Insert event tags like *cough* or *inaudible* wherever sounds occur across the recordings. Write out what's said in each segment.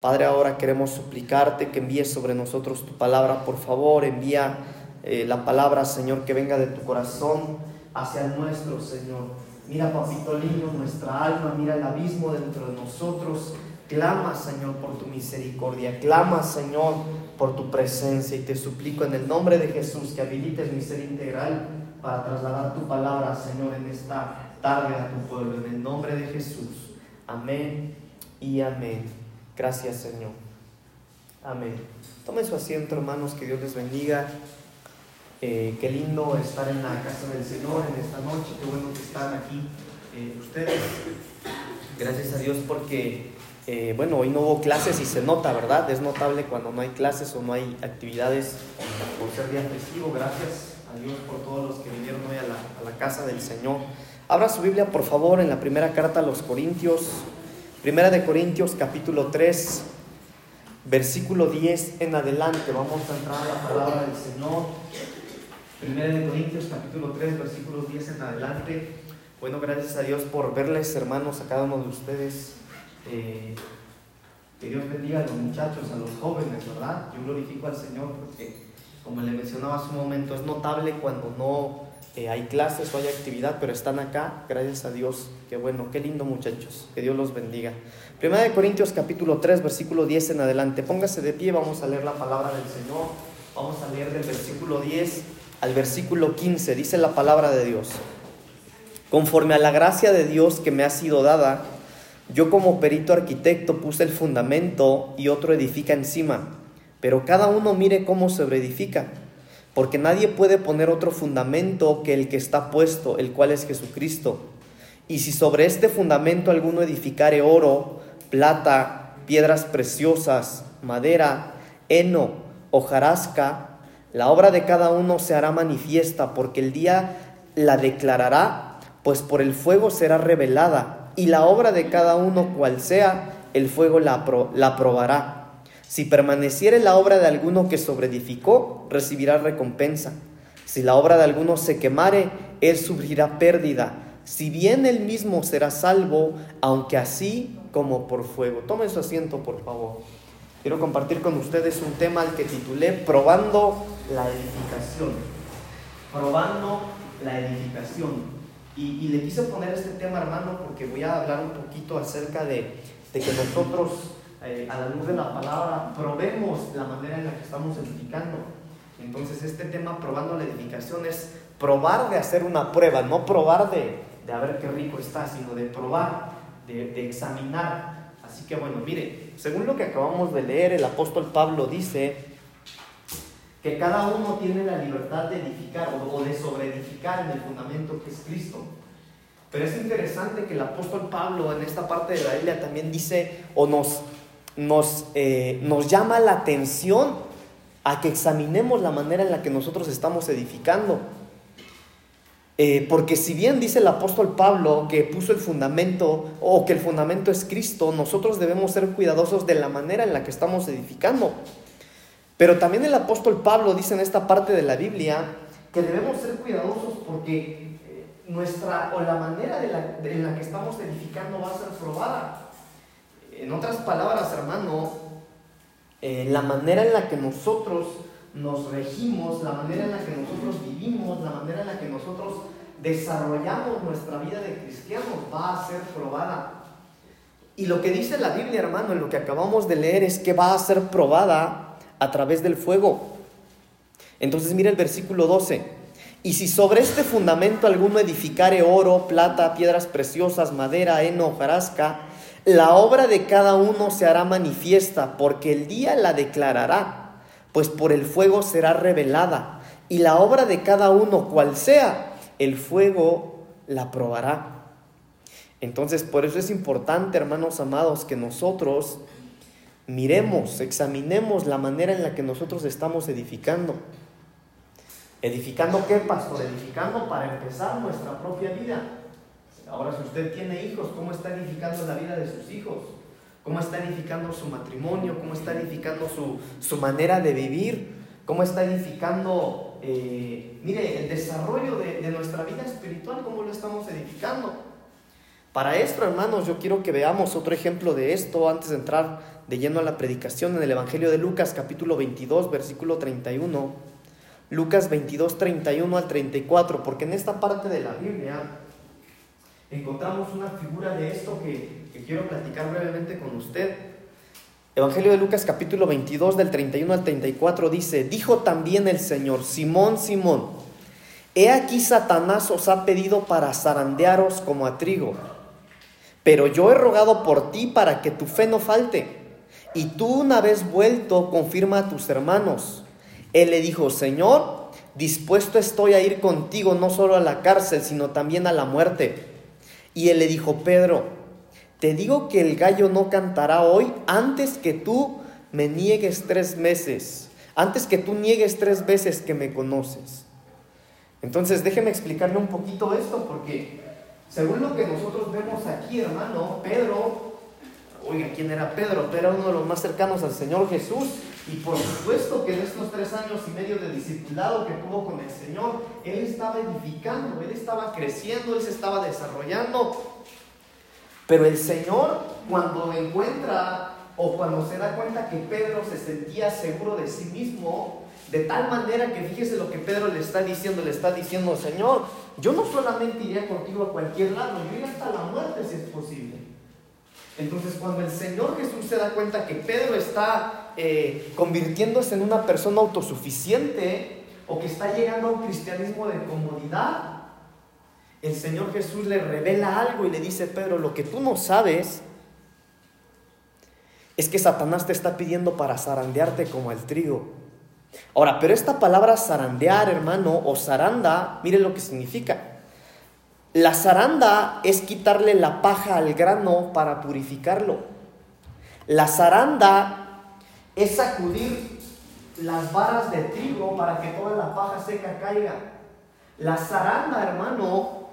Padre, ahora queremos suplicarte que envíes sobre nosotros tu palabra. Por favor, envía eh, la palabra, Señor, que venga de tu corazón hacia el nuestro, Señor. Mira, papito lindo, nuestra alma, mira el abismo dentro de nosotros. Clama, Señor, por tu misericordia. Clama, Señor, por tu presencia. Y te suplico en el nombre de Jesús que habilites mi ser integral para trasladar tu palabra, Señor, en esta tarde a tu pueblo. En el nombre de Jesús. Amén y amén. Gracias, Señor. Amén. Tomen su asiento, hermanos, que Dios les bendiga. Eh, qué lindo estar en la casa del Señor en esta noche. Qué bueno que están aquí eh, ustedes. Gracias a Dios porque, eh, bueno, hoy no hubo clases y se nota, ¿verdad? Es notable cuando no hay clases o no hay actividades por ser día festivo. Gracias a Dios por todos los que vinieron hoy a la, a la casa del Señor. Abra su Biblia, por favor, en la primera carta a los Corintios. Primera de Corintios capítulo 3, versículo 10 en adelante. Vamos a entrar a la palabra del Señor. Primera de Corintios capítulo 3, versículo 10 en adelante. Bueno, gracias a Dios por verles, hermanos, a cada uno de ustedes. Eh, que Dios bendiga a los muchachos, a los jóvenes, ¿verdad? Yo glorifico al Señor porque, como le mencionaba hace un momento, es notable cuando no eh, hay clases o hay actividad, pero están acá, gracias a Dios. Qué bueno, qué lindo muchachos, que Dios los bendiga. Primera de Corintios capítulo 3, versículo 10 en adelante. Póngase de pie, vamos a leer la palabra del Señor. Vamos a leer del versículo 10 al versículo 15. Dice la palabra de Dios. Conforme a la gracia de Dios que me ha sido dada, yo como perito arquitecto puse el fundamento y otro edifica encima, pero cada uno mire cómo se edifica porque nadie puede poner otro fundamento que el que está puesto, el cual es Jesucristo. Y si sobre este fundamento alguno edificare oro, plata, piedras preciosas, madera, heno, hojarasca, la obra de cada uno se hará manifiesta, porque el día la declarará, pues por el fuego será revelada, y la obra de cada uno cual sea, el fuego la, la probará. Si permaneciere la obra de alguno que sobreedificó, recibirá recompensa. Si la obra de alguno se quemare, él sufrirá pérdida. Si bien él mismo será salvo, aunque así como por fuego. Tomen su asiento, por favor. Quiero compartir con ustedes un tema al que titulé Probando la edificación. Probando la edificación. Y, le quise poner este tema, hermano, porque voy a hablar un poquito acerca de, de que nosotros eh, a la luz de la palabra, probemos la manera en la que estamos edificando. Entonces este tema, probando la edificación, es probar de hacer una prueba, no probar de, de ver qué rico está, sino de probar, de, de examinar. Así que bueno, mire, según lo que acabamos de leer, el apóstol Pablo dice que cada uno tiene la libertad de edificar o de sobreedificar en el fundamento que es Cristo. Pero es interesante que el apóstol Pablo en esta parte de la Biblia también dice o nos nos, eh, nos llama la atención a que examinemos la manera en la que nosotros estamos edificando. Eh, porque si bien dice el apóstol Pablo que puso el fundamento o que el fundamento es Cristo, nosotros debemos ser cuidadosos de la manera en la que estamos edificando. Pero también el apóstol Pablo dice en esta parte de la Biblia que debemos ser cuidadosos porque eh, nuestra o la manera de la, en la que estamos edificando va a ser probada. En otras palabras, hermano, eh, la manera en la que nosotros nos regimos, la manera en la que nosotros vivimos, la manera en la que nosotros desarrollamos nuestra vida de cristianos va a ser probada. Y lo que dice la Biblia, hermano, en lo que acabamos de leer es que va a ser probada a través del fuego. Entonces mira el versículo 12. Y si sobre este fundamento alguno edificare oro, plata, piedras preciosas, madera, heno, jarasca, la obra de cada uno se hará manifiesta, porque el día la declarará, pues por el fuego será revelada, y la obra de cada uno, cual sea, el fuego la probará. Entonces, por eso es importante, hermanos amados, que nosotros miremos, examinemos la manera en la que nosotros estamos edificando. ¿Edificando qué, pastor? Edificando para empezar nuestra propia vida. Ahora, si usted tiene hijos, ¿cómo está edificando la vida de sus hijos? ¿Cómo está edificando su matrimonio? ¿Cómo está edificando su, manera de vivir? ¿Cómo está edificando, eh, mire, el desarrollo de, de nuestra vida espiritual? ¿Cómo lo estamos edificando? Para esto, hermanos, yo quiero que veamos otro ejemplo de esto antes de entrar de lleno a la predicación en el Evangelio de Lucas capítulo 22 versículo 31. Lucas 22 31 al 34, porque en esta parte de la Biblia encontramos una figura de esto que, quiero platicar brevemente con usted. Evangelio de Lucas capítulo 22 del 31 al 34 dice, dijo también el Señor, Simón, Simón, he aquí Satanás os ha pedido para zarandearos como a trigo, pero yo he rogado por ti para que tu fe no falte, y tú una vez vuelto confirma a tus hermanos. Él le dijo, Señor, dispuesto estoy a ir contigo no solo a la cárcel, sino también a la muerte. Y él le dijo, Pedro, te digo que el gallo no cantará hoy antes que tú me niegues tres meses, antes que tú niegues tres veces que me conoces. Entonces déjeme explicarle un poquito esto, porque según lo que nosotros vemos aquí, hermano, Pedro, oiga, ¿quién era Pedro? Pedro era uno de los más cercanos al Señor Jesús. Y por supuesto que en estos tres años y medio de discipulado que tuvo con el Señor, él estaba edificando, él estaba creciendo, él se estaba desarrollando. Pero el Señor, cuando encuentra o cuando se da cuenta que Pedro se sentía seguro de sí mismo, de tal manera que fíjese lo que Pedro le está diciendo, le está diciendo, Señor, yo no solamente iría contigo a cualquier lado, yo iría hasta la muerte si es posible. Entonces cuando el Señor Jesús se da cuenta que Pedro está eh, convirtiéndose en una persona autosuficiente o que está llegando a un cristianismo de comodidad, el Señor Jesús le revela algo y le dice, Pedro, lo que tú no sabes es que Satanás te está pidiendo para zarandearte como el trigo. Ahora, pero esta palabra zarandear, hermano, o zaranda, mire lo que significa. La zaranda es quitarle la paja al grano para purificarlo. La zaranda es sacudir las varas de trigo para que toda la paja seca caiga. La zaranda, hermano,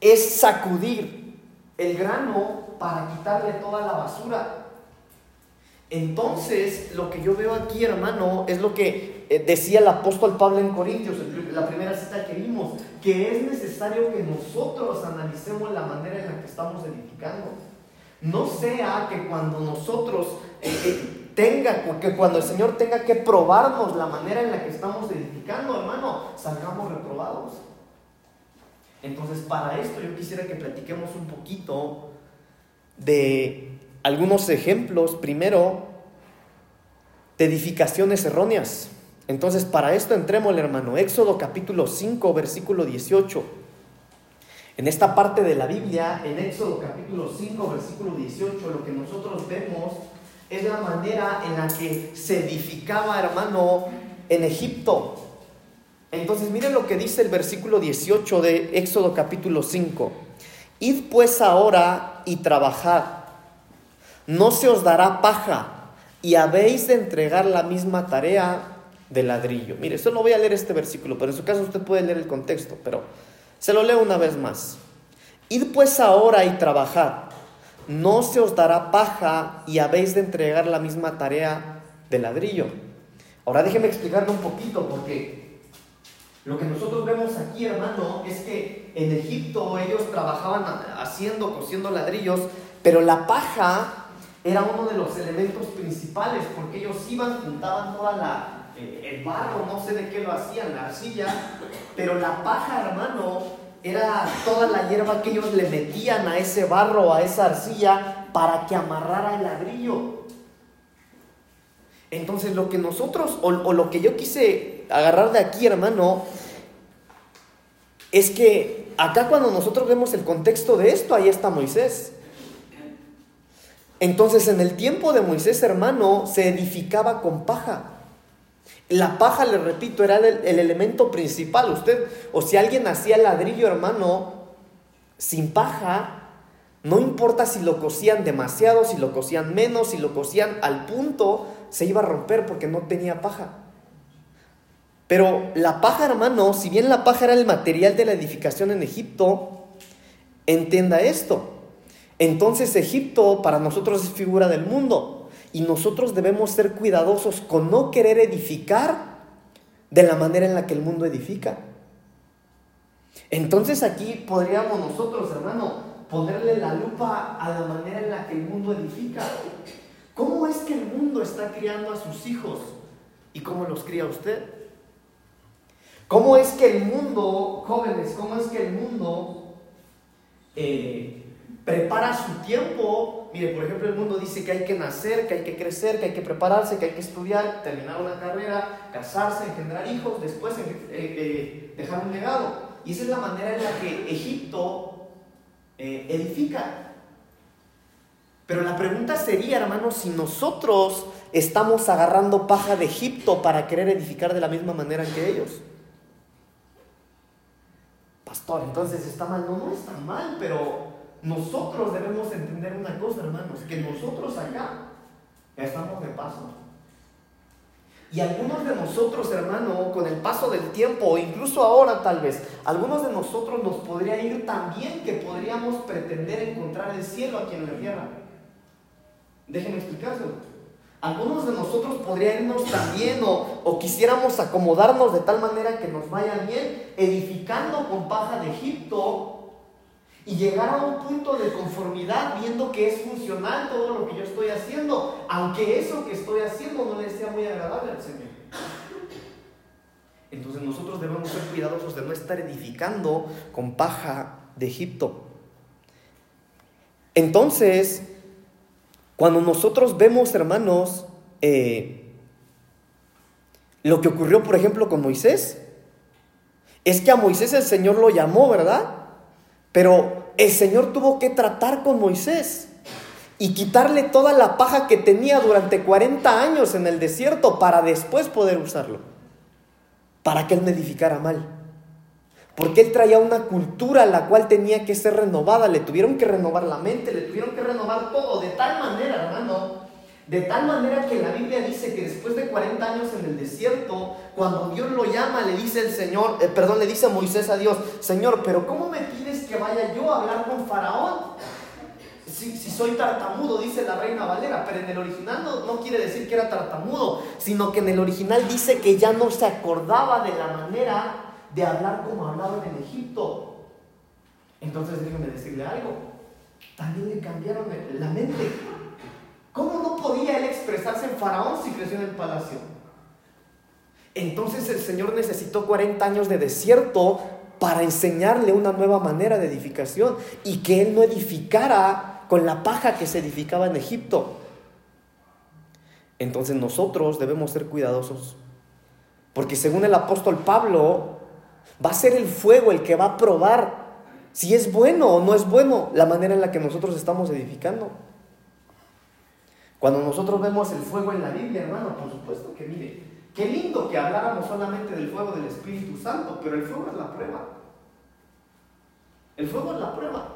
es sacudir el grano para quitarle toda la basura. Entonces, lo que yo veo aquí, hermano, es lo que eh, decía el apóstol Pablo en Corintios, la primera cita que vimos, que es necesario que nosotros analicemos la manera en la que estamos edificando. No sea que cuando nosotros eh, eh, que cuando el Señor tenga que probarnos la manera en la que estamos edificando, hermano, salgamos reprobados. Entonces, para esto yo quisiera que platiquemos un poquito de algunos ejemplos, primero, de edificaciones erróneas. Entonces, para esto entremos, hermano, Éxodo capítulo 5, versículo 18. En esta parte de la Biblia, en Éxodo capítulo 5, versículo 18, lo que nosotros vemos es la manera en la que se edificaba, hermano, en Egipto. Entonces, miren lo que dice el versículo 18 de Éxodo capítulo 5. Id pues ahora y trabajad, no se os dará paja, y habéis de entregar la misma tarea de ladrillo. Mire, eso no voy a leer este versículo, pero en su caso usted puede leer el contexto, pero se lo leo una vez más. Id pues ahora y trabajad, no se os dará paja y habéis de entregar la misma tarea de ladrillo. Ahora déjeme explicarle un poquito, porque lo que nosotros vemos aquí, hermano, es que en Egipto ellos trabajaban haciendo, cosiendo ladrillos, pero la paja era uno de los elementos principales, porque ellos iban, juntaban toda la, eh, el barro, no sé de qué lo hacían, la arcilla, pero la paja, hermano, era toda la hierba que ellos le metían a ese barro, a esa arcilla, para que amarrara el ladrillo. Entonces lo que nosotros, o, o lo que yo quise agarrar de aquí, hermano, es que acá cuando nosotros vemos el contexto de esto, ahí está Moisés. Entonces en el tiempo de Moisés, hermano, se edificaba con paja. La paja, le repito, era el, elemento principal. Usted, o si alguien hacía ladrillo, hermano, sin paja, no importa si lo cosían demasiado, si lo cosían menos, si lo cosían al punto, se iba a romper porque no tenía paja. Pero la paja, hermano, si bien la paja era el material de la edificación en Egipto, entienda esto. Entonces Egipto para nosotros es figura del mundo y nosotros debemos ser cuidadosos con no querer edificar de la manera en la que el mundo edifica. Entonces aquí podríamos nosotros, hermano, ponerle la lupa a la manera en la que el mundo edifica. ¿Cómo es que el mundo está criando a sus hijos? ¿Y cómo los cría usted? ¿Cómo es que el mundo, jóvenes, cómo es que el mundo eh, prepara su tiempo? Mire, por ejemplo, el mundo dice que hay que nacer, que hay que crecer, que hay que prepararse, que hay que estudiar, terminar una carrera, casarse, engendrar hijos, después eh, eh, dejar un legado. Y esa es la manera en la que Egipto edifica. Pero la pregunta sería, hermanos, si nosotros estamos agarrando paja de Egipto para querer edificar de la misma manera que ellos. Pastor, entonces está mal. No, no está mal, pero nosotros debemos entender una cosa, hermanos, que nosotros acá estamos de paso. Y algunos de nosotros, hermano, con el paso del tiempo, o incluso ahora tal vez, algunos de nosotros nos podría ir tan bien que podríamos pretender encontrar el cielo aquí en la tierra. Déjenme explicárselo. Algunos de nosotros podríamos también o, o, quisiéramos acomodarnos de tal manera que nos vaya bien, edificando con paja de Egipto y llegar a un punto de conformidad viendo que es funcional todo lo que yo estoy haciendo, aunque eso que estoy haciendo no le sea muy agradable al Señor. Entonces nosotros debemos ser cuidadosos de no estar edificando con paja de Egipto. Entonces, cuando nosotros vemos, hermanos, eh, lo que ocurrió, por ejemplo, con Moisés, es que a Moisés el Señor lo llamó, ¿verdad? Pero el Señor tuvo que tratar con Moisés y quitarle toda la paja que tenía durante 40 años en el desierto para después poder usarlo, para que él me edificara mal. Porque él traía una cultura la cual tenía que ser renovada, le tuvieron que renovar la mente, le tuvieron que renovar todo, de tal manera, hermano, de tal manera que la Biblia dice que después de 40 años en el desierto, cuando Dios lo llama, le dice el Señor, eh, perdón, le dice Moisés a Dios, Señor, pero ¿cómo me pides que vaya yo a hablar con Faraón? Si, soy tartamudo, dice la reina Valera, pero en el original no, quiere decir que era tartamudo, sino que en el original dice que ya no se acordaba de la manera de hablar como hablaban en Egipto. Entonces déjenme decirle algo. También le cambiaron la mente. ¿Cómo no podía él expresarse en Faraón si creció en el palacio? Entonces el Señor necesitó 40 años de desierto para enseñarle una nueva manera de edificación y que él no edificara con la paja que se edificaba en Egipto. Entonces nosotros debemos ser cuidadosos, porque según el apóstol Pablo, Va a ser el fuego el que va a probar si es bueno o no es bueno la manera en la que nosotros estamos edificando. Cuando nosotros vemos el fuego en la Biblia, hermano, por supuesto que mire, qué lindo que habláramos solamente del fuego del Espíritu Santo, pero el fuego es la prueba. El fuego es la prueba.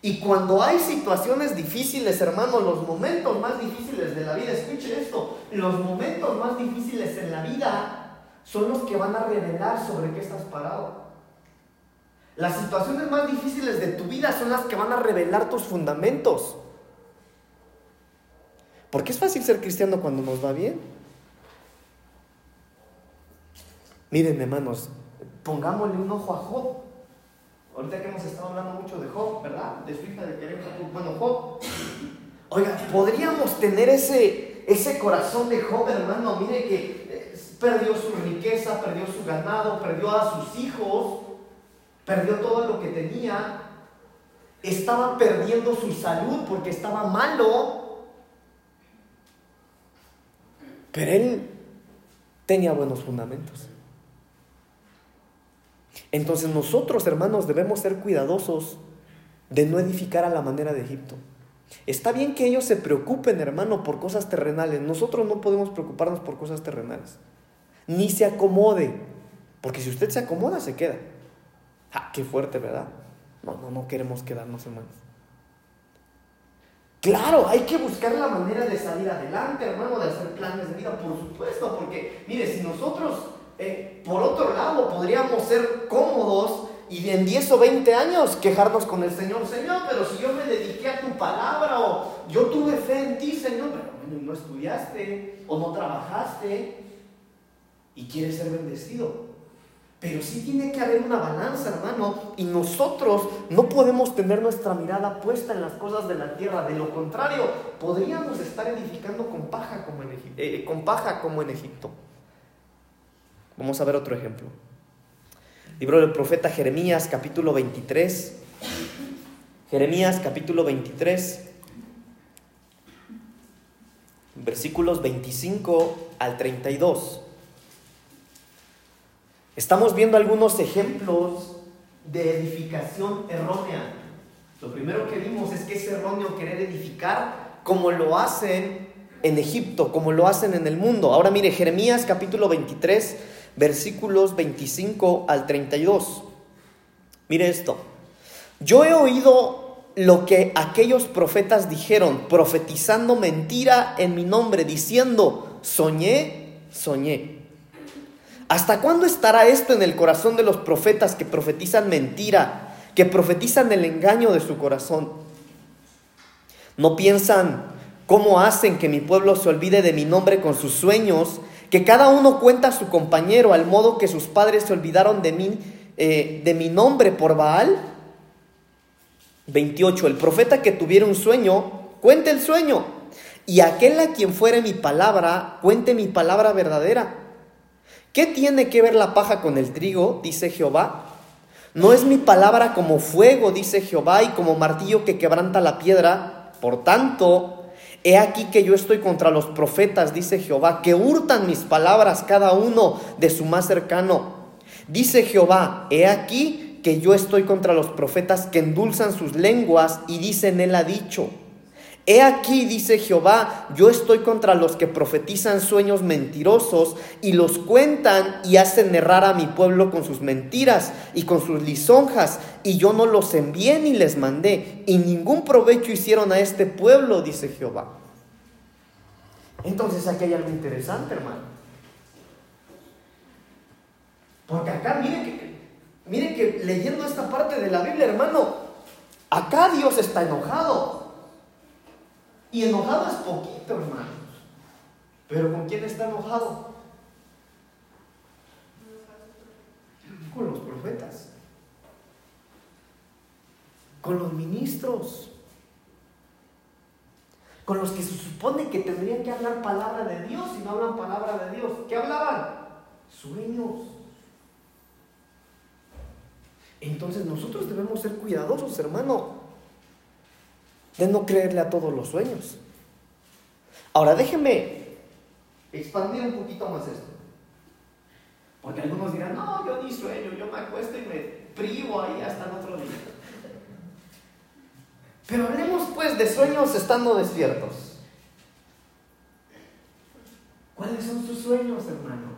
Y cuando hay situaciones difíciles, hermano, los momentos más difíciles de la vida, escuche esto, los momentos más difíciles en la vida son los que van a revelar sobre qué estás parado. Las situaciones más difíciles de tu vida son las que van a revelar tus fundamentos. Porque es fácil ser cristiano cuando nos va bien. Miren, hermanos, pongámosle un ojo a Job. Ahorita que hemos estado hablando mucho de Job, ¿verdad? De su hija de querer, bueno, Job. Oiga, podríamos tener ese, ese corazón de Job, hermano. Mire que perdió su riqueza, perdió su ganado, perdió a sus hijos, perdió todo lo que tenía, estaba perdiendo su salud porque estaba malo, pero él tenía buenos fundamentos. Entonces nosotros, hermanos, debemos ser cuidadosos de no edificar a la manera de Egipto. Está bien que ellos se preocupen, hermano, por cosas terrenales. Nosotros no podemos preocuparnos por cosas terrenales ni se acomode. Porque si usted se acomoda, se queda. Ah, qué fuerte, ¿verdad? No, no, no queremos quedarnos, hermanos. Claro, hay que buscar la manera de salir adelante, hermano, de hacer planes de vida, por supuesto, porque, mire, si nosotros, eh, por otro lado, podríamos ser cómodos y en 10 o 20 años quejarnos con el Señor, Señor, pero si yo me dediqué a tu palabra o yo tuve fe en ti, Señor, pero no estudiaste o no trabajaste, y quiere ser bendecido. Pero sí tiene que haber una balanza, hermano, y nosotros no podemos tener nuestra mirada puesta en las cosas de la tierra. De lo contrario, podríamos estar edificando con paja como en, eh, con paja como en Egipto. Vamos a ver otro ejemplo. Libro del profeta Jeremías, capítulo 23. Jeremías, capítulo 23. Versículos 25 al 32. Estamos viendo algunos ejemplos de edificación errónea. Lo primero que vimos es que es erróneo querer edificar como lo hacen en Egipto, como lo hacen en el mundo. Ahora mire, Jeremías capítulo 23, versículos 25 al 32. Mire esto. Yo he oído lo que aquellos profetas dijeron, profetizando mentira en mi nombre, diciendo, soñé, soñé. ¿Hasta cuándo estará esto en el corazón de los profetas que profetizan mentira, que profetizan el engaño de su corazón? ¿No piensan cómo hacen que mi pueblo se olvide de mi nombre con sus sueños, que cada uno cuenta a su compañero al modo que sus padres se olvidaron de mí, eh, de mi nombre por Baal? 28. El profeta que tuviera un sueño, cuente el sueño, y aquel a quien fuere mi palabra, cuente mi palabra verdadera ¿Qué tiene que ver la paja con el trigo? dice Jehová. ¿No es mi palabra como fuego, dice Jehová, y como martillo que quebranta la piedra? Por tanto, he aquí que yo estoy contra los profetas, dice Jehová, que hurtan mis palabras cada uno de su más cercano. Dice Jehová, he aquí que yo estoy contra los profetas que endulzan sus lenguas y dicen, él ha dicho. He aquí, dice Jehová, yo estoy contra los que profetizan sueños mentirosos y los cuentan y hacen errar a mi pueblo con sus mentiras y con sus lisonjas, y yo no los envié ni les mandé, y ningún provecho hicieron a este pueblo, dice Jehová. Entonces aquí hay algo interesante, hermano. Porque acá, miren que, miren que leyendo esta parte de la Biblia, hermano, acá Dios está enojado. Y enojado es poquito, hermanos. Pero ¿con quién está enojado? Con los profetas. Con los ministros. Con los que se supone que tendrían que hablar palabra de Dios y no hablan palabra de Dios. ¿Qué hablaban? Sueños. Entonces nosotros debemos ser cuidadosos, hermano de no creerle a todos los sueños. Ahora déjenme expandir un poquito más esto. Porque algunos dirán, no, yo ni sueño, yo me acuesto y me privo ahí hasta el otro día. Pero hablemos pues de sueños estando despiertos. ¿Cuáles son sus sueños, hermano?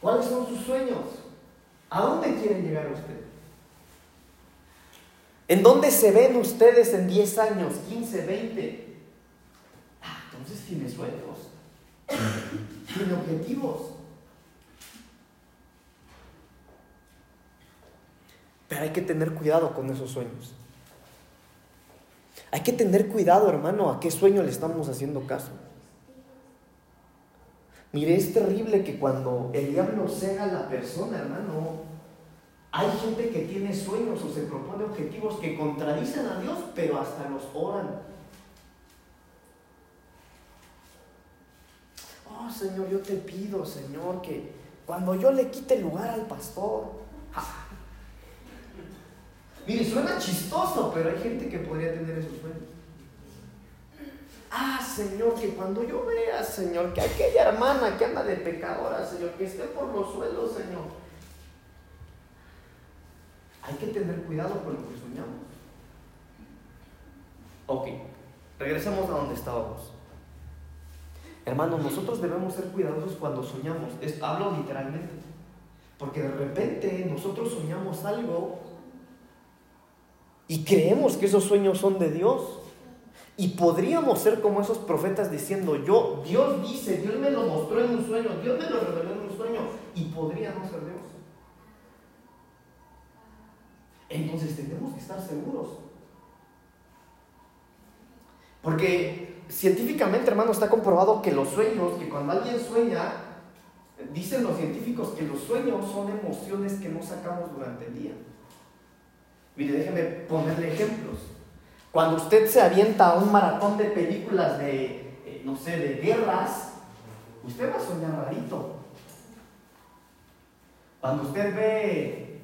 ¿Cuáles son sus sueños? ¿A dónde quiere llegar usted? ¿En dónde se ven ustedes en 10 años, 15, 20? Ah, entonces tiene sueños, tiene objetivos. Pero hay que tener cuidado con esos sueños. Hay que tener cuidado, hermano, a qué sueño le estamos haciendo caso. Mire, es terrible que cuando el diablo cega a la persona, hermano, hay gente que tiene sueños o se propone objetivos que contradicen a Dios, pero hasta los oran. Oh Señor, yo te pido, Señor, que cuando yo le quite lugar al pastor. Mire, suena chistoso, pero hay gente que podría tener esos sueños. Ah, Señor, que cuando yo vea, Señor, que aquella hermana que anda de pecadora, Señor, que esté por los suelos, Señor, hay que tener cuidado con lo que soñamos. Ok, regresemos a donde estábamos. Hermanos, nosotros debemos ser cuidadosos cuando soñamos. hablo literalmente. Porque de repente nosotros soñamos algo y creemos que esos sueños son de Dios. Y podríamos ser como esos profetas diciendo, yo, Dios dice, Dios me lo mostró en un sueño, Dios me lo reveló en un sueño, y podría no ser Dios. Entonces tenemos que estar seguros. Porque científicamente, hermano, está comprobado que los sueños, que cuando alguien sueña, Dicen los científicos que los sueños son emociones que no sacamos durante el día. Mire, déjeme ponerle ejemplos. Cuando usted se avienta a un maratón de películas de, eh, no sé, de guerras, usted va a soñar rarito. Cuando usted ve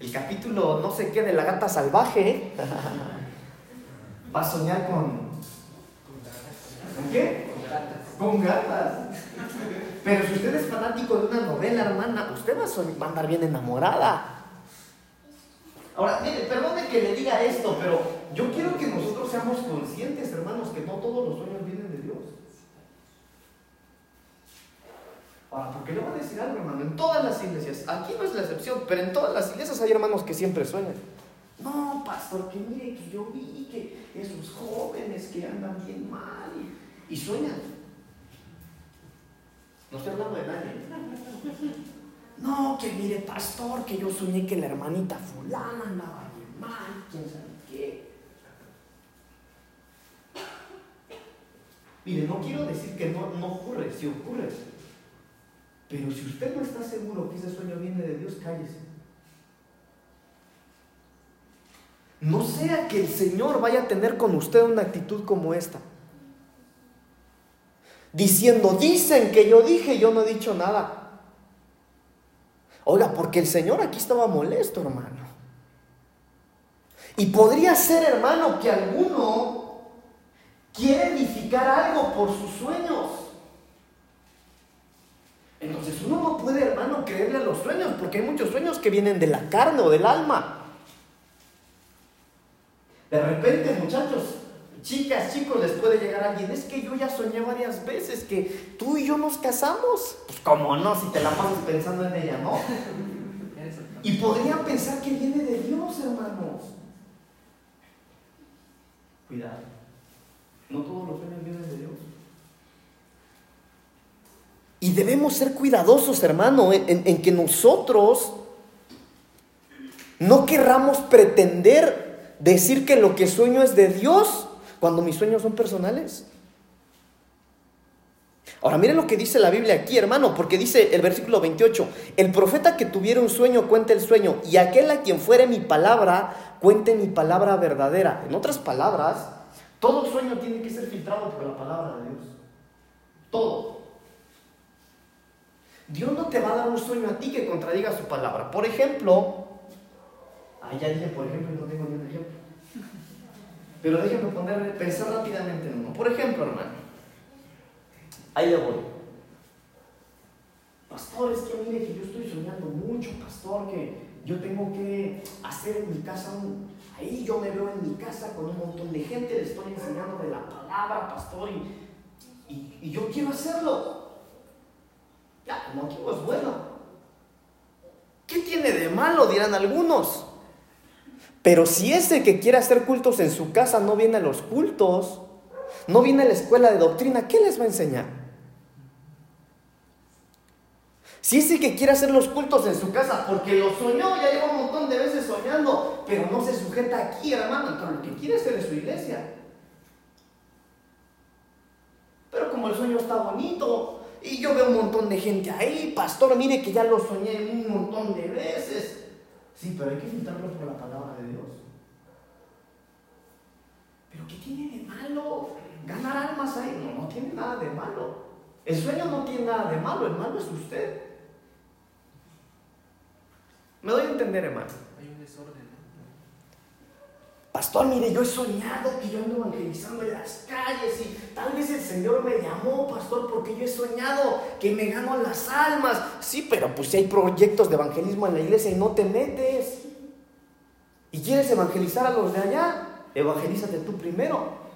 el capítulo no sé qué de la gata salvaje, va a soñar con... ¿Con qué? Con gatas. Pero si usted es fanático de una novela, hermana, usted va a, va a andar bien enamorada. Ahora, mire, perdone que le diga esto, pero yo quiero que nosotros seamos conscientes, hermanos, que no todos los sueños vienen de Dios. Ahora, porque le voy a decir algo, hermano, en todas las iglesias, aquí no es la excepción, pero en todas las iglesias hay hermanos que siempre sueñan. No, pastor, que mire que yo vi que esos jóvenes que andan bien mal y, y sueñan. No estoy hablando de nadie. No, que mire, pastor, que yo soñé que la hermanita fulana andaba bien mal, quién sabe qué. Mire, no quiero decir que no, no ocurre, sí ocurre. Pero si usted no está seguro que ese sueño viene de Dios, cállese. No sea que el Señor vaya a tener con usted una actitud como esta. Diciendo, dicen que yo dije, yo no he dicho nada. Oiga, porque el Señor aquí estaba molesto, hermano. Y podría ser, hermano, que alguno quiere edificar algo por sus sueños. Entonces uno no puede, hermano, creerle a los sueños, porque hay muchos sueños que vienen de la carne o del alma. De repente, muchachos, Chicas, chicos, les puede llegar alguien. Es que yo ya soñé varias veces que tú y yo nos casamos. Pues, ¿cómo no? Si te la pasas pensando en ella, ¿no? Y podrían pensar que viene de Dios, hermanos. Cuidado. No todos los sueños vienen de Dios. Y debemos ser cuidadosos, hermano, en, en que nosotros no querramos pretender decir que lo que sueño es de Dios cuando mis sueños son personales. Ahora miren lo que dice la Biblia aquí, hermano, porque dice el versículo 28, el profeta que tuviera un sueño cuente el sueño, y aquel a quien fuere mi palabra, cuente mi palabra verdadera. En otras palabras, todo sueño tiene que ser filtrado por la palabra de Dios. Todo. Dios no te va a dar un sueño a ti que contradiga su palabra. Por ejemplo, ah, ya dije por ejemplo, no tengo ni un ejemplo. Pero déjenme poner, pensar rápidamente en uno. Por ejemplo, hermano, ahí le voy. Pastor, es que mire que yo estoy soñando mucho, pastor, que yo tengo que hacer en mi casa un... Ahí yo me veo en mi casa con un montón de gente, le estoy enseñando de la palabra, pastor, y, y, yo quiero hacerlo. Ya, como aquí es bueno. ¿Qué tiene de malo? Dirán algunos. Pero si ese que quiere hacer cultos en su casa no viene a los cultos, no viene a la escuela de doctrina, ¿qué les va a enseñar? Si ese que quiere hacer los cultos en su casa porque lo soñó, ya lleva un montón de veces soñando, pero no se sujeta aquí, hermano, entonces lo que quiere hacer es su iglesia. Pero como el sueño está bonito y yo veo un montón de gente ahí, pastor, mire que ya lo soñé un montón de veces. Sí, pero hay que filtrarlo por la palabra de Dios. ¿Pero qué tiene de malo ganar almas ahí? No, no tiene nada de malo. El sueño no tiene nada de malo, el malo es usted. Me doy a entender, hermano. Hay un desorden. Pastor, mire, yo he soñado que yo ando evangelizando en las calles y tal vez el Señor me llamó, pastor, porque yo he soñado que me gano las almas. Sí, pero pues si hay proyectos de evangelismo en la iglesia y no te metes. Y quieres evangelizar a los de allá, evangelízate tú primero.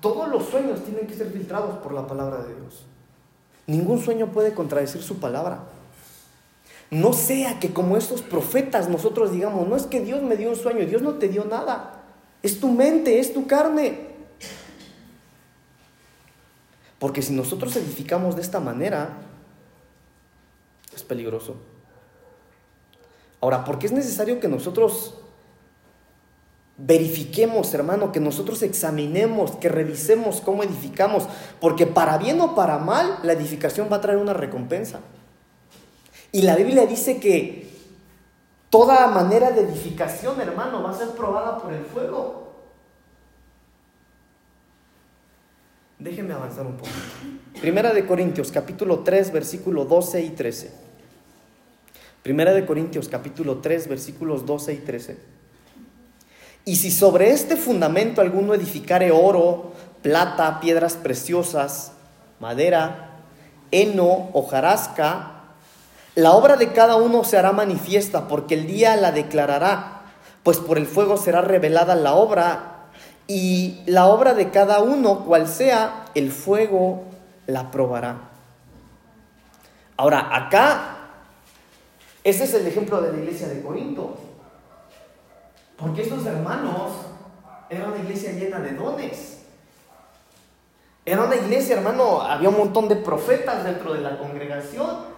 Todos los sueños tienen que ser filtrados por la palabra de Dios. Ningún sueño puede contradecir su palabra. No sea que como estos profetas nosotros digamos, no es que Dios me dio un sueño, Dios no te dio nada. Es tu mente, es tu carne. Porque si nosotros edificamos de esta manera, es peligroso. Ahora, ¿por qué es necesario que nosotros verifiquemos, hermano, que nosotros examinemos, que revisemos cómo edificamos, porque para bien o para mal, la edificación va a traer una recompensa. Y la Biblia dice que toda manera de edificación, hermano, va a ser probada por el fuego. Déjenme avanzar un poco. Primera de Corintios, capítulo 3, versículo 12 y 13. Primera de Corintios, capítulo 3, versículos 12 y 13. Y si sobre este fundamento alguno edificare oro, plata, piedras preciosas, madera, heno, hojarasca, la obra de cada uno se hará manifiesta, porque el día la declarará, pues por el fuego será revelada la obra, y la obra de cada uno, cual sea, el fuego la probará. Ahora, acá, ese es el ejemplo de la iglesia de Corinto. Porque estos hermanos eran una iglesia llena de dones. Era una iglesia, hermano, había un montón de profetas dentro de la congregación.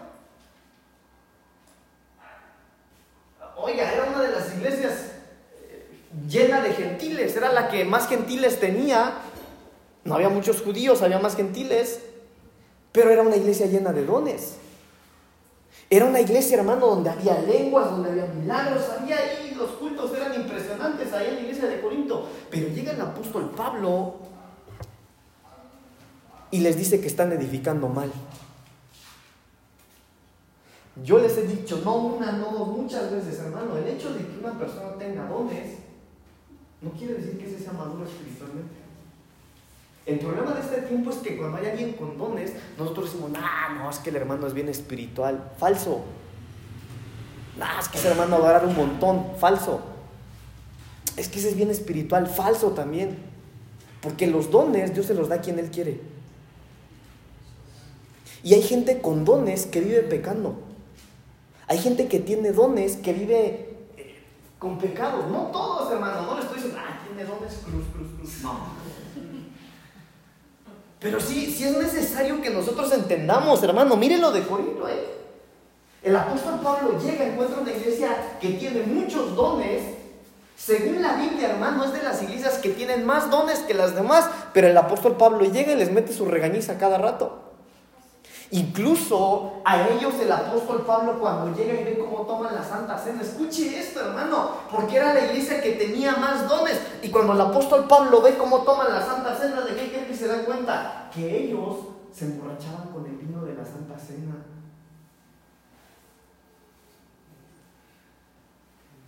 Oiga, era una de las iglesias llena de gentiles, era la que más gentiles tenía. No había muchos judíos, había más gentiles, pero era una iglesia llena de dones. Era una iglesia, hermano, donde había lenguas, donde había milagros, había ahí, los cultos eran impresionantes ahí en la iglesia de Corinto. Pero llega el apóstol Pablo y les dice que están edificando mal. Yo les he dicho, no una, no dos, muchas veces, hermano, el hecho de que una persona tenga dones no quiere decir que ese sea maduro espiritualmente. El problema de este tiempo es que cuando hay alguien con dones, nosotros decimos, nah, no, es que el hermano es bien espiritual. Falso. Nah, es que ese hermano va a dar un montón. Falso. Es que ese es bien espiritual. Falso también. Porque los dones Dios se los da a quien Él quiere. Y hay gente con dones que vive pecando. Hay gente que tiene dones que vive eh, con pecados. No todos, hermano. No le estoy diciendo, ah, tiene dones, cruz, cruz, cruz. No. Pero sí, sí es necesario que nosotros entendamos, hermano. Miren lo de Corinto, ¿eh? El apóstol Pablo llega, encuentra una iglesia que tiene muchos dones. Según la Biblia, hermano, es de las iglesias que tienen más dones que las demás. Pero el apóstol Pablo llega y les mete su regañiza cada rato. Incluso a ellos el apóstol Pablo cuando llega y ve cómo toman la Santa Cena, escuche esto hermano, porque era la iglesia que tenía más dones. Y cuando el apóstol Pablo ve cómo toman la Santa Cena, ¿de qué que se da cuenta? Que ellos se emborrachaban con el vino de la Santa Cena.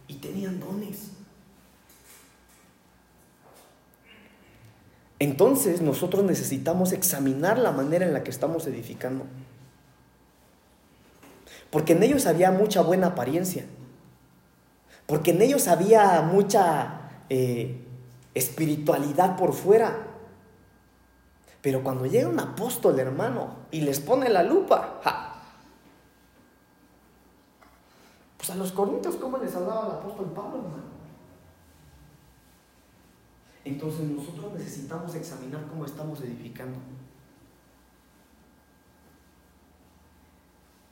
Y tenían dones. Entonces nosotros necesitamos examinar la manera en la que estamos edificando. Porque en ellos había mucha buena apariencia. Porque en ellos había mucha eh, espiritualidad por fuera. Pero cuando llega un apóstol, hermano, y les pone la lupa, pues a los corintios, ¿cómo les hablaba el apóstol Pablo, hermano? Entonces nosotros necesitamos examinar cómo estamos edificando.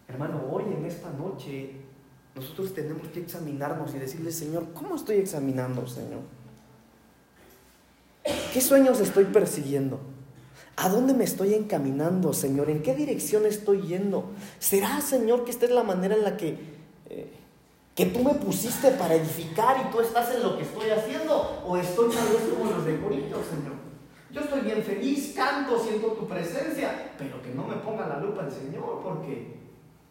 Hermano, hoy en esta noche nosotros tenemos que examinarnos y decirle, Señor, ¿cómo estoy examinando, Señor? ¿Qué sueños estoy persiguiendo? ¿A dónde me estoy encaminando, Señor? ¿En qué dirección estoy yendo? ¿Será, Señor, que esta es la manera en la que eh, que tú me pusiste para edificar y tú estás en lo que estoy haciendo, o estoy tal vez como los de Corinto, Señor. Yo estoy bien feliz, canto, siento tu presencia, pero que no me ponga la lupa el Señor, porque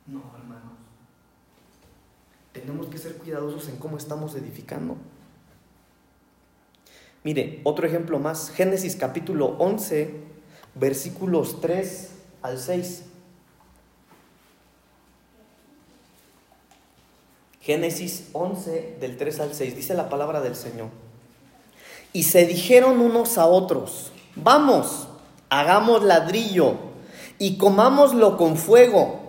no, hermanos. Tenemos que ser cuidadosos en cómo estamos edificando. Mire, otro ejemplo más, Génesis capítulo 11, versículos 3 al 6. Génesis 11 del 3 al 6 dice la palabra del Señor. Y se dijeron unos a otros, vamos, hagamos ladrillo y comámoslo con fuego.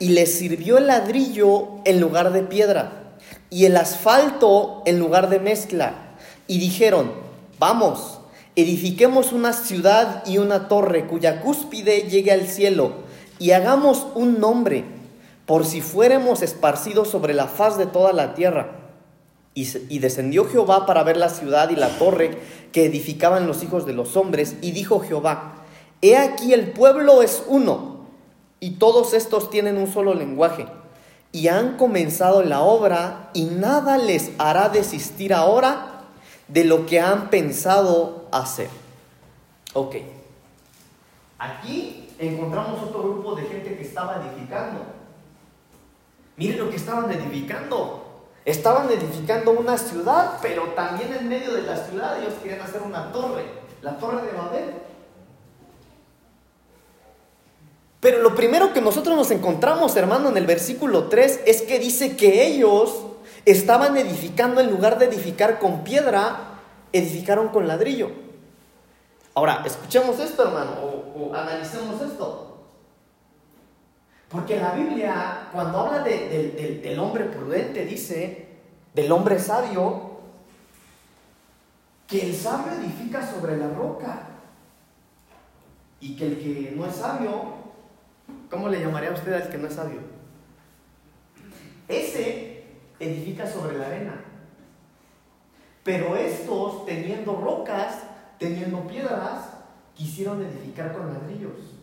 Y les sirvió el ladrillo en lugar de piedra y el asfalto en lugar de mezcla. Y dijeron, vamos, edifiquemos una ciudad y una torre cuya cúspide llegue al cielo y hagamos un nombre por si fuéramos esparcidos sobre la faz de toda la tierra. Y, descendió Jehová para ver la ciudad y la torre que edificaban los hijos de los hombres. Y dijo Jehová, he aquí el pueblo es uno, y todos estos tienen un solo lenguaje. Y han comenzado la obra, y nada les hará desistir ahora de lo que han pensado hacer. Ok. Aquí encontramos otro grupo de gente que estaba edificando. Miren lo que estaban edificando. Estaban edificando una ciudad, pero también en medio de la ciudad ellos querían hacer una torre, la torre de Babel. Pero lo primero que nosotros nos encontramos, hermano, en el versículo 3 es que dice que ellos estaban edificando en lugar de edificar con piedra, edificaron con ladrillo. Ahora, escuchemos esto, hermano, o, analicemos esto. Porque la Biblia, cuando habla del hombre prudente, dice, del hombre sabio, que el sabio edifica sobre la roca. Y que el que no es sabio, ¿cómo le llamaría a usted al que no es sabio? Ese edifica sobre la arena. Pero estos, teniendo rocas, teniendo piedras, quisieron edificar con ladrillos.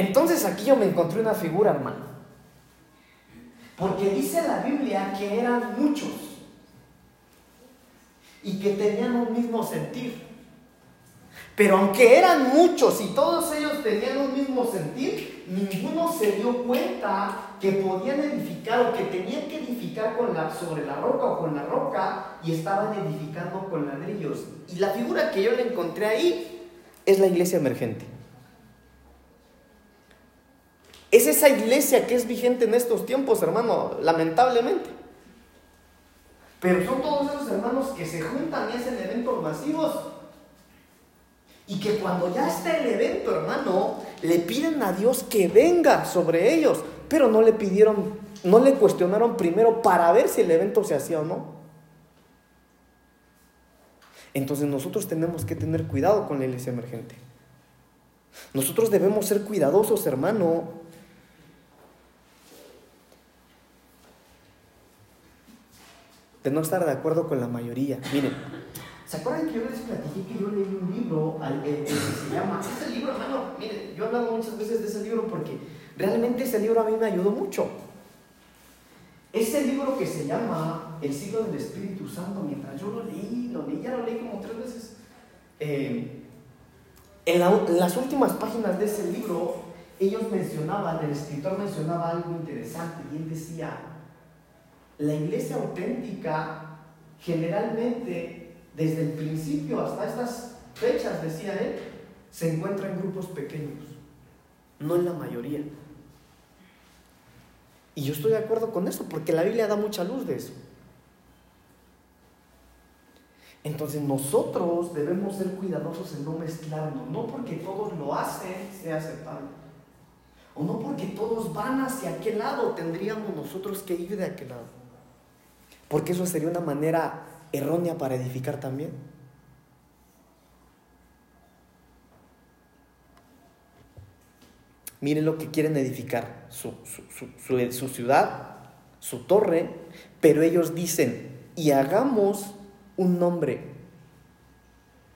Entonces aquí yo me encontré una figura, hermano. Porque dice la Biblia que eran muchos y que tenían un mismo sentir. Pero aunque eran muchos y todos ellos tenían un mismo sentir, ninguno se dio cuenta que podían edificar o que tenían que edificar con la, sobre la roca o con la roca y estaban edificando con ladrillos. Y la figura que yo le encontré ahí es la iglesia emergente. Es esa iglesia que es vigente en estos tiempos, hermano, lamentablemente. Pero son todos esos hermanos que se juntan y hacen eventos masivos. Y que cuando ya está el evento, hermano, le piden a Dios que venga sobre ellos. Pero no le pidieron, no le cuestionaron primero para ver si el evento se hacía o no. Entonces nosotros tenemos que tener cuidado con la iglesia emergente. Nosotros debemos ser cuidadosos, hermano, de no estar de acuerdo con la mayoría. Miren, ¿se acuerdan que yo les platiqué que yo leí un libro eh, eh, que se llama, ese libro, hermano, miren, yo he hablado muchas veces de ese libro porque realmente ese libro a mí me ayudó mucho. Ese libro que se llama El siglo del Espíritu Santo, mientras yo lo leí, lo leí, ya lo leí como tres veces. Eh, en, en las últimas páginas de ese libro, ellos mencionaban, el escritor mencionaba algo interesante y él decía, la iglesia auténtica generalmente desde el principio hasta estas fechas, decía él, se encuentra en grupos pequeños, no en la mayoría. Y yo estoy de acuerdo con eso, porque la Biblia da mucha luz de eso. Entonces nosotros debemos ser cuidadosos en no mezclarnos, no porque todos lo hacen sea aceptable, o no porque todos van hacia aquel lado, tendríamos nosotros que ir de aquel lado. Porque eso sería una manera errónea para edificar también. Miren lo que quieren edificar, su, su, ciudad, su torre, pero ellos dicen, y hagamos un nombre.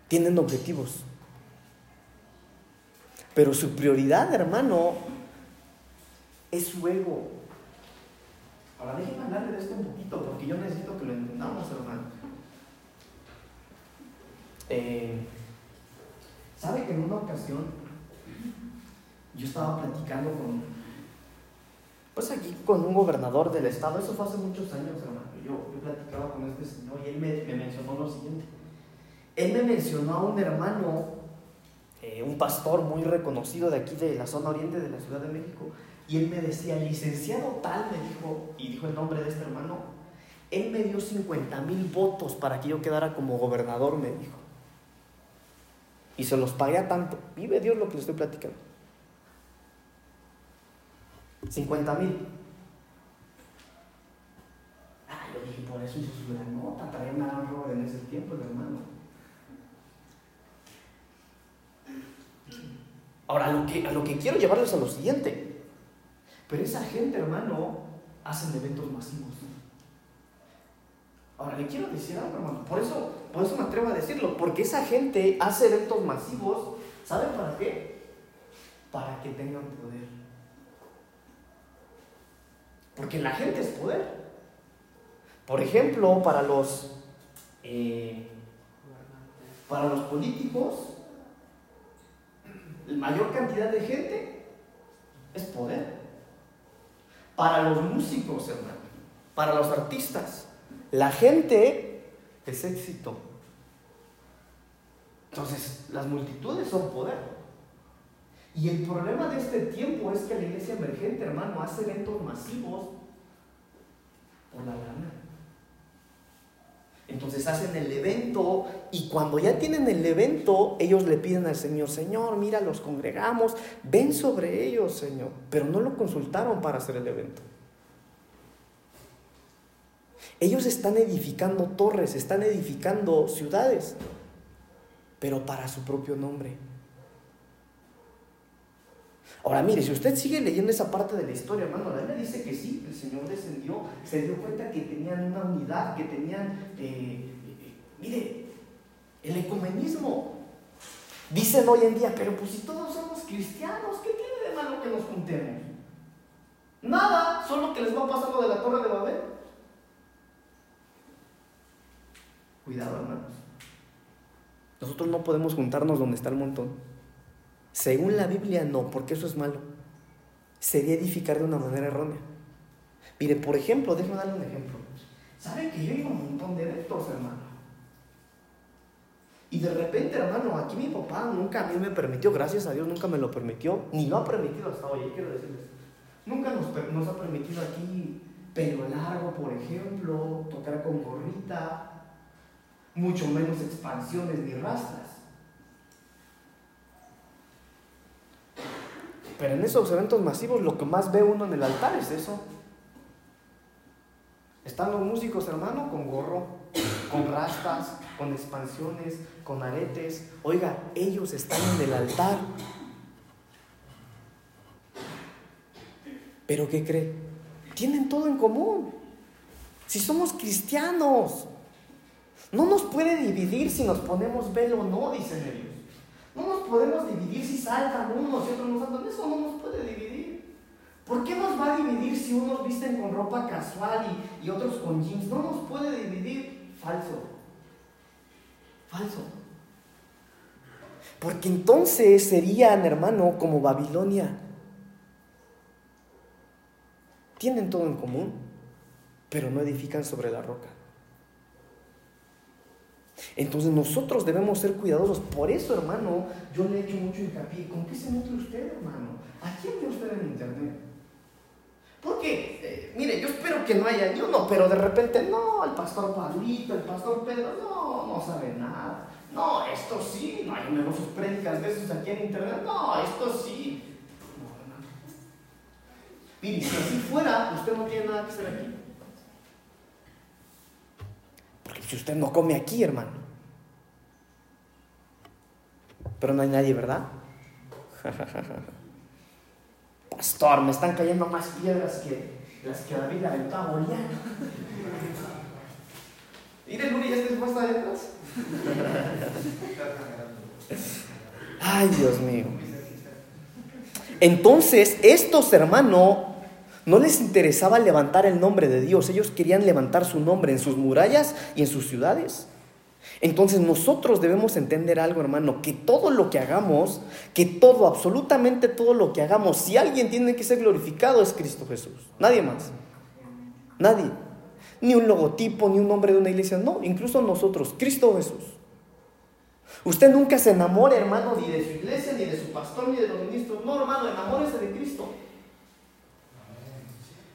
Tienen objetivos. Pero su prioridad, hermano, es su ego. Ahora déjenme hablarle de esto un poquito, porque yo necesito que lo entendamos, hermano. Eh, ¿Sabe que en una ocasión yo estaba platicando con, pues aquí con un gobernador del estado, eso fue hace muchos años, hermano. Yo, yo platicaba con este señor y él me, mencionó lo siguiente. Él me mencionó a un hermano, eh, un pastor muy reconocido de aquí de la zona oriente de la Ciudad de México, y él me decía, licenciado tal, me dijo, y dijo el nombre de este hermano, él me dio 50 mil votos para que yo quedara como gobernador, me dijo. Y se los pagué a tanto. Vive Dios lo que le estoy platicando. 50 mil. Ah, yo dije, por eso hizo su gran nota, traía una gran en ese tiempo, el hermano. Ahora, lo que, a lo que quiero llevarles a lo siguiente. Pero esa gente, hermano, hacen eventos masivos. Ahora, le quiero decir algo, hermano. Por eso, por eso me atrevo a decirlo. Porque esa gente hace eventos masivos. ¿Saben para qué? Para que tengan poder. Porque la gente es poder. Por ejemplo, para los, eh, para los políticos, la mayor cantidad de gente es poder. Para los músicos, hermano, para los artistas, la gente es éxito. Entonces, las multitudes son poder. Y el problema de este tiempo es que la iglesia emergente, hermano, hace eventos masivos por la lana. Entonces hacen el evento y cuando ya tienen el evento, ellos le piden al Señor, Señor, mira, los congregamos, ven sobre ellos, Señor. Pero no lo consultaron para hacer el evento. Ellos están edificando torres, están edificando ciudades, pero para su propio nombre. Ahora mire, si usted sigue leyendo esa parte de la historia, hermano, la Biblia dice que sí, el Señor descendió, se dio cuenta que tenían una unidad, que tenían, eh, mire, el ecumenismo. Dicen hoy en día, pero pues si todos somos cristianos, ¿qué tiene de malo que nos juntemos? Nada, solo que les va a pasar lo de la torre de Babel. Cuidado, hermanos. Nosotros no podemos juntarnos donde está el montón. Según la Biblia, no, porque eso es malo. Sería edificar de una manera errónea. Mire, por ejemplo, déjeme darle un ejemplo. ¿Saben que yo iba un montón de eventos, hermano? Y de repente, hermano, aquí mi papá nunca a mí me permitió, gracias a Dios, nunca me lo permitió, ni lo ha permitido hasta hoy, quiero decirles. Nunca nos ha permitido aquí pelo largo, por ejemplo, tocar con gorrita, mucho menos expansiones ni rastras. Pero en esos eventos masivos lo que más ve uno en el altar es eso. Están los músicos, hermano, con gorro, con rastas, con expansiones, con aretes. Oiga, ellos están en el altar. Pero ¿qué cree? Tienen todo en común. Si somos cristianos, no nos puede dividir si nos ponemos velo o no, dicen ellos. No nos podemos dividir si saltan unos y otros no saltan. Eso no nos puede dividir. ¿Por qué nos va a dividir si unos visten con ropa casual y, y otros con jeans? No nos puede dividir. Falso. Falso. Porque entonces serían, hermano, como Babilonia. Tienen todo en común, pero no edifican sobre la roca. Entonces nosotros debemos ser cuidadosos. Por eso, hermano, yo le he hecho mucho hincapié. ¿Con qué se nutre usted, hermano? ¿A quién ve usted en internet? Porque, eh, mire, yo espero que no haya ni uno, pero de repente, no, el pastor Pablito, el pastor Pedro, no, no sabe nada. No, esto sí, no hay sus prédicas de esos aquí en internet, no, esto sí. No, hermano. Mire, si así fuera, usted no tiene nada que hacer aquí. Porque si usted no come aquí, hermano. Pero no hay nadie, ¿verdad? *laughs* Pastor, me están cayendo más piedras que las que David le aventó a Goliat. *laughs* Mire, Luri, ¿ya está dispuesta detrás? Ay, Dios mío. Entonces, estos hermanos no les interesaba levantar el nombre de Dios, ellos querían levantar su nombre en sus murallas y en sus ciudades. Entonces nosotros debemos entender algo, hermano, que todo lo que hagamos, que todo, absolutamente todo lo que hagamos, si alguien tiene que ser glorificado es Cristo Jesús, nadie más. Nadie. Ni un logotipo, ni un nombre de una iglesia, no, incluso nosotros, Cristo Jesús. Usted nunca se enamore, hermano, ni de su iglesia, ni de su pastor, ni de los ministros. No, hermano, enamórese de Cristo.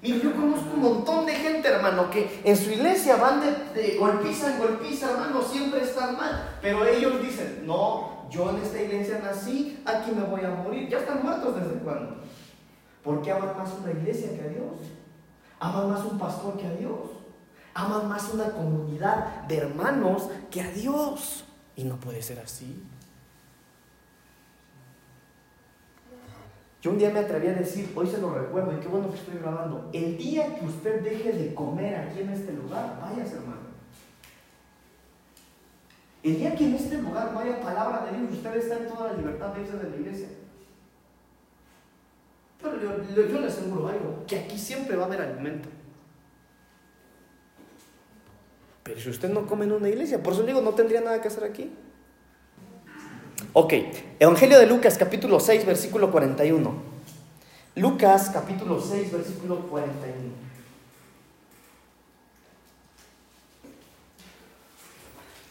Mira, yo conozco un montón de gente, hermano, que en su iglesia van de, de golpiza en golpiza, hermano, siempre están mal. Pero ellos dicen, no, yo en esta iglesia nací, aquí me voy a morir. Ya están muertos desde cuándo. ¿Por qué aman más una iglesia que a Dios? Aman más un pastor que a Dios. Aman más una comunidad de hermanos que a Dios. Y no puede ser así. Yo un día me atreví a decir, hoy se lo recuerdo y qué bueno que estoy grabando, el día que usted deje de comer aquí en este lugar, váyase hermano. El día que en este lugar no haya palabra de Dios, usted está en toda la libertad de irse de la iglesia. Pero yo, yo le aseguro algo, que aquí siempre va a haber alimento. Pero si usted no come en una iglesia, por eso digo, no tendría nada que hacer aquí. Ok, Evangelio de Lucas capítulo 6, versículo 41. Lucas capítulo 6, versículo 41.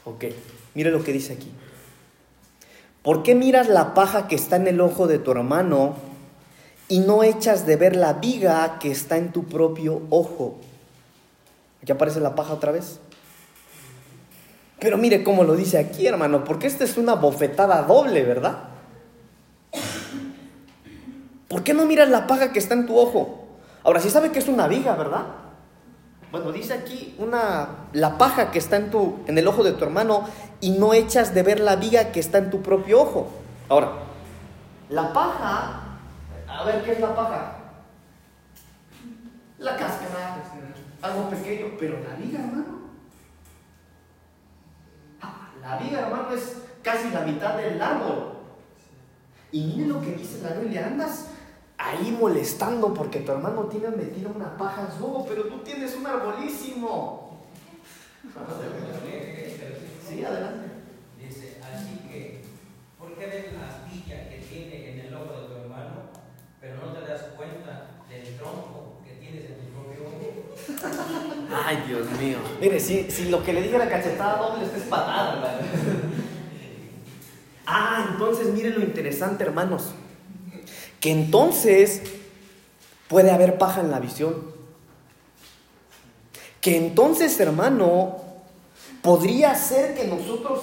Ok, mire lo que dice aquí. ¿Por qué miras la paja que está en el ojo de tu hermano y no echas de ver la viga que está en tu propio ojo? ¿Ya aparece la paja otra vez? Pero mire cómo lo dice aquí, hermano, porque esta es una bofetada doble, ¿verdad? ¿Por qué no miras la paja que está en tu ojo? Ahora sí sabe que es una viga, ¿verdad? Bueno, dice aquí una la paja que está en tu en el ojo de tu hermano y no echas de ver la viga que está en tu propio ojo. Ahora, la paja, a ver qué es la paja. La cáscara, algo pequeño, pero la viga, hermano. La vida, hermano, es casi la mitad del árbol. Y mire lo que dice la Biblia, andas ahí molestando porque tu hermano tiene metido una paja en su ojo, pero tú tienes un arbolísimo. Sí, adelante. Dice, así que, ¿por qué ves la astilla que tiene en el ojo de tu hermano, pero no te das cuenta del tronco que tienes en tu propio ojo? Ay, Dios mío. Mire, si, si lo que le dije la cachetada doble es patada, ¿verdad? *laughs* Ah, entonces mire lo interesante, hermanos. Que entonces puede haber paja en la visión. Que entonces, hermano, podría ser que nosotros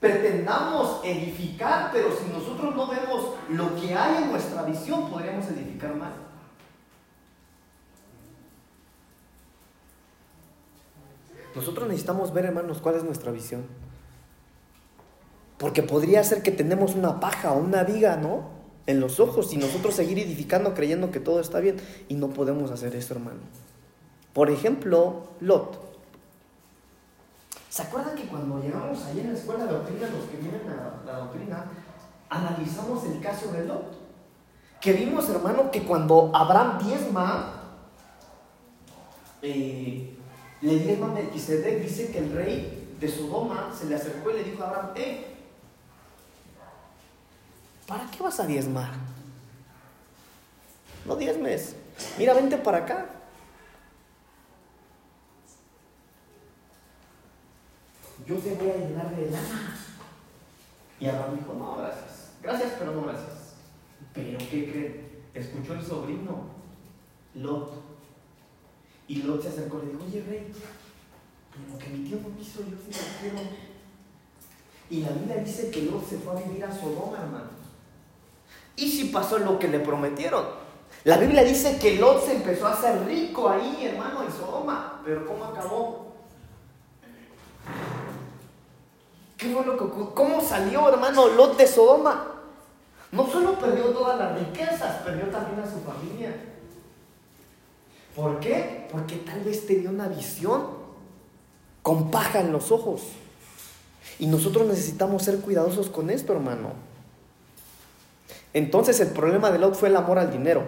pretendamos edificar, pero si nosotros no vemos lo que hay en nuestra visión, podríamos edificar mal. Nosotros necesitamos ver, hermanos, cuál es nuestra visión. Porque podría ser que tenemos una paja o una viga, ¿no? En los ojos y nosotros seguir edificando creyendo que todo está bien. Y no podemos hacer eso, hermano. Por ejemplo, Lot. ¿Se acuerdan que cuando llegamos allí en la escuela de doctrina, los que vienen a la doctrina, analizamos el caso de Lot? Que vimos, hermano, que cuando Abraham diezma, eh, le diezma a Melquisedec, dice que el rey de Sodoma se le acercó y le dijo a Abraham, hey, ¿para qué vas a diezmar? No diezmes, mira, vente para acá. Yo te voy a llenar de lana. Y Abraham dijo, no, gracias. Gracias, pero no gracias. Pero ¿qué creen? Escuchó el sobrino, Lot. Y Lot se acercó y le dijo, oye rey, lo que mi tío no quiso, yo sí lo quiero. Y la Biblia dice que Lot se fue a vivir a Sodoma, hermano. Y si pasó lo que le prometieron. La Biblia dice que Lot se empezó a hacer rico ahí, hermano, en Sodoma. Pero ¿cómo acabó? ¿Qué fue que ¿Cómo salió, hermano, Lot de Sodoma? No solo perdió todas las riquezas, perdió también a su familia. ¿Por qué? Porque tal vez tenía una visión con paja en los ojos. Y nosotros necesitamos ser cuidadosos con esto, hermano. Entonces el problema de Lot fue el amor al dinero.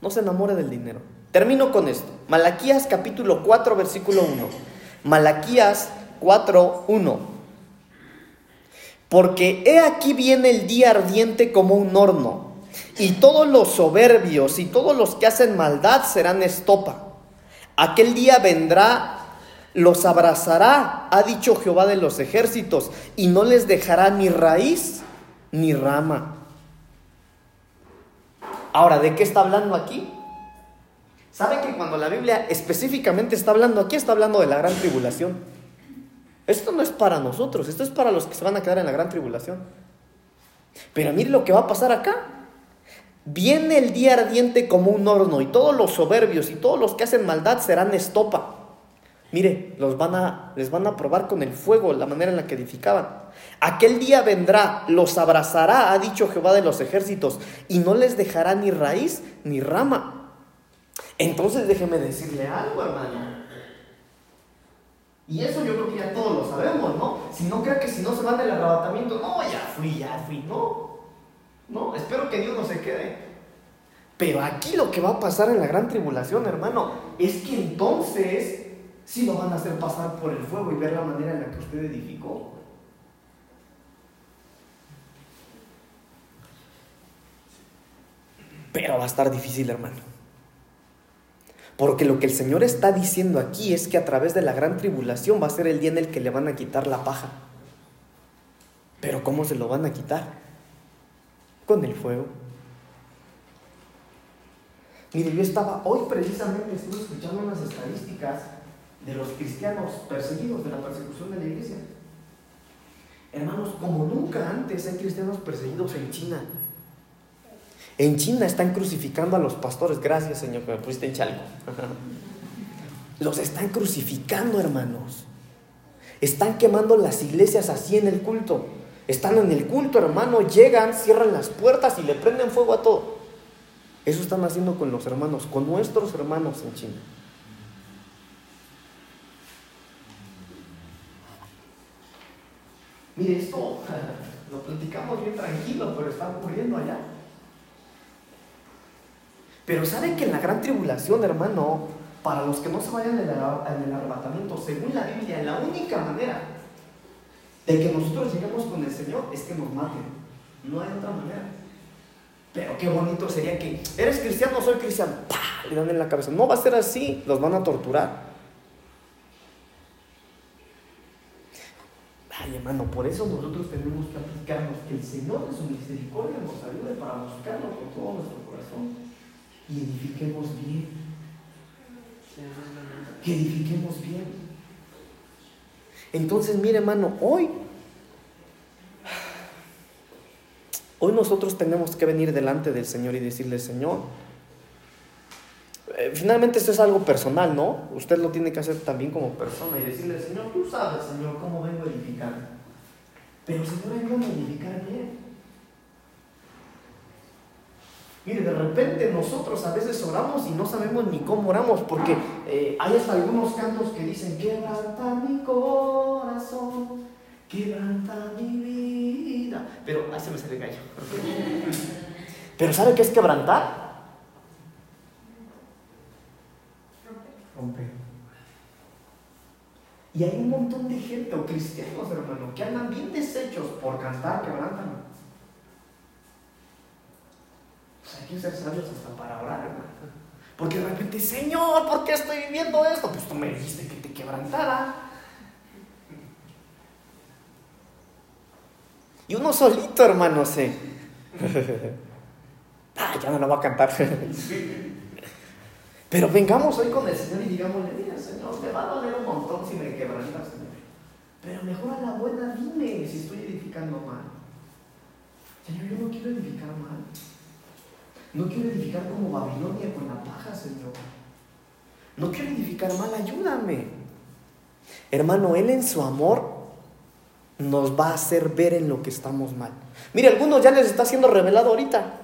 No se enamore del dinero. Termino con esto. Malaquías capítulo 4, versículo 1. Malaquías 4, 1. Porque he aquí viene el día ardiente como un horno, y todos los soberbios y todos los que hacen maldad serán estopa. Aquel día vendrá, los abrazará, ha dicho Jehová de los ejércitos, y no les dejará ni raíz ni rama. Ahora, ¿de qué está hablando aquí? ¿Sabe que cuando la Biblia específicamente está hablando aquí, está hablando de la gran tribulación? Esto no es para nosotros, esto es para los que se van a quedar en la gran tribulación. Pero mire lo que va a pasar acá. Viene el día ardiente como un horno y todos los soberbios y todos los que hacen maldad serán estopa. Mire, los van a, les van a probar con el fuego la manera en la que edificaban. Aquel día vendrá, los abrazará, ha dicho Jehová de los ejércitos, y no les dejará ni raíz ni rama. Entonces déjeme decirle algo, hermano. Y eso yo creo que ya todos lo sabemos, ¿no? Si no crea que si no se van del arrebatamiento, no, ya fui, ya fui, no. No, espero que Dios no se quede. Pero aquí lo que va a pasar en la gran tribulación, hermano, es que entonces sí lo van a hacer pasar por el fuego y ver la manera en la que usted edificó. Pero va a estar difícil, hermano. Porque lo que el Señor está diciendo aquí es que a través de la gran tribulación va a ser el día en el que le van a quitar la paja. Pero ¿cómo se lo van a quitar? Con el fuego. Mire, yo estaba, hoy precisamente estuve escuchando unas estadísticas de los cristianos perseguidos, de la persecución de la iglesia. Hermanos, como nunca antes hay cristianos perseguidos en China. En China están crucificando a los pastores. Gracias, Señor, que me pusiste en chalco. *laughs* Los están crucificando, hermanos. Están quemando las iglesias así en el culto. Están en el culto, hermano. Llegan, cierran las puertas y le prenden fuego a todo. Eso están haciendo con los hermanos, con nuestros hermanos en China. Mire, esto *laughs* lo platicamos bien tranquilo, pero está ocurriendo allá. Pero saben que en la gran tribulación, hermano, para los que no se vayan en el, en el arrebatamiento, según la Biblia, la única manera de que nosotros lleguemos con el Señor es que nos maten. No hay otra manera. Pero qué bonito sería que, ¿eres cristiano? Soy cristiano. Le dan en la cabeza. No va a ser así, los van a torturar. Ay, hermano, por eso nosotros tenemos que aplicarnos que el Señor de su misericordia nos ayude para buscarlo con todo nuestro corazón y edifiquemos bien. Que edifiquemos bien. Entonces, mire, hermano, hoy Hoy nosotros tenemos que venir delante del Señor y decirle, Señor, eh, finalmente esto es algo personal, ¿no? Usted lo tiene que hacer también como persona y decirle, Señor, tú sabes, Señor, cómo vengo a edificar. Pero, Señor, ayúdame a edificar bien. Mire, de repente nosotros a veces oramos y no sabemos ni cómo oramos, porque eh, hay hasta algunos cantos que dicen, quebranta mi corazón, quebranta mi vida. Pero, ahí se me sale el gallo. *laughs* Pero ¿sabe qué es quebrantar? Romper. Y hay un montón de gente o cristianos, hermano, que andan bien deshechos por cantar, quebrantan. Pues hay que ser sabios hasta para orar, hermano. Porque de repente, Señor, ¿por qué estoy viviendo esto? Pues tú me dijiste que te quebrantara. Y uno solito, hermano, se. *laughs* ah, ya no lo va a cantar. *laughs* Pero vengamos hoy con el Señor y digámosle, mira, Señor, te va a doler un montón si me quebrantas, Señor. Pero mejor a la buena dime si estoy edificando mal. Señor, yo no quiero edificar mal. No quiero edificar como Babilonia con la paja, Señor. No quiero edificar mal, ayúdame. Hermano, Él en su amor nos va a hacer ver en lo que estamos mal. Mire, algunos ya les está siendo revelado ahorita.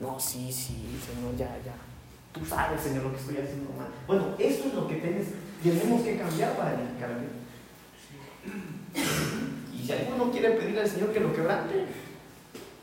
No, sí, sí, Señor, ya, ya. Tú sabes, Señor, lo que estoy haciendo mal. Bueno, eso es lo que tenemos que cambiar para edificar bien. Y si alguno quiere pedirle al Señor que lo quebrante,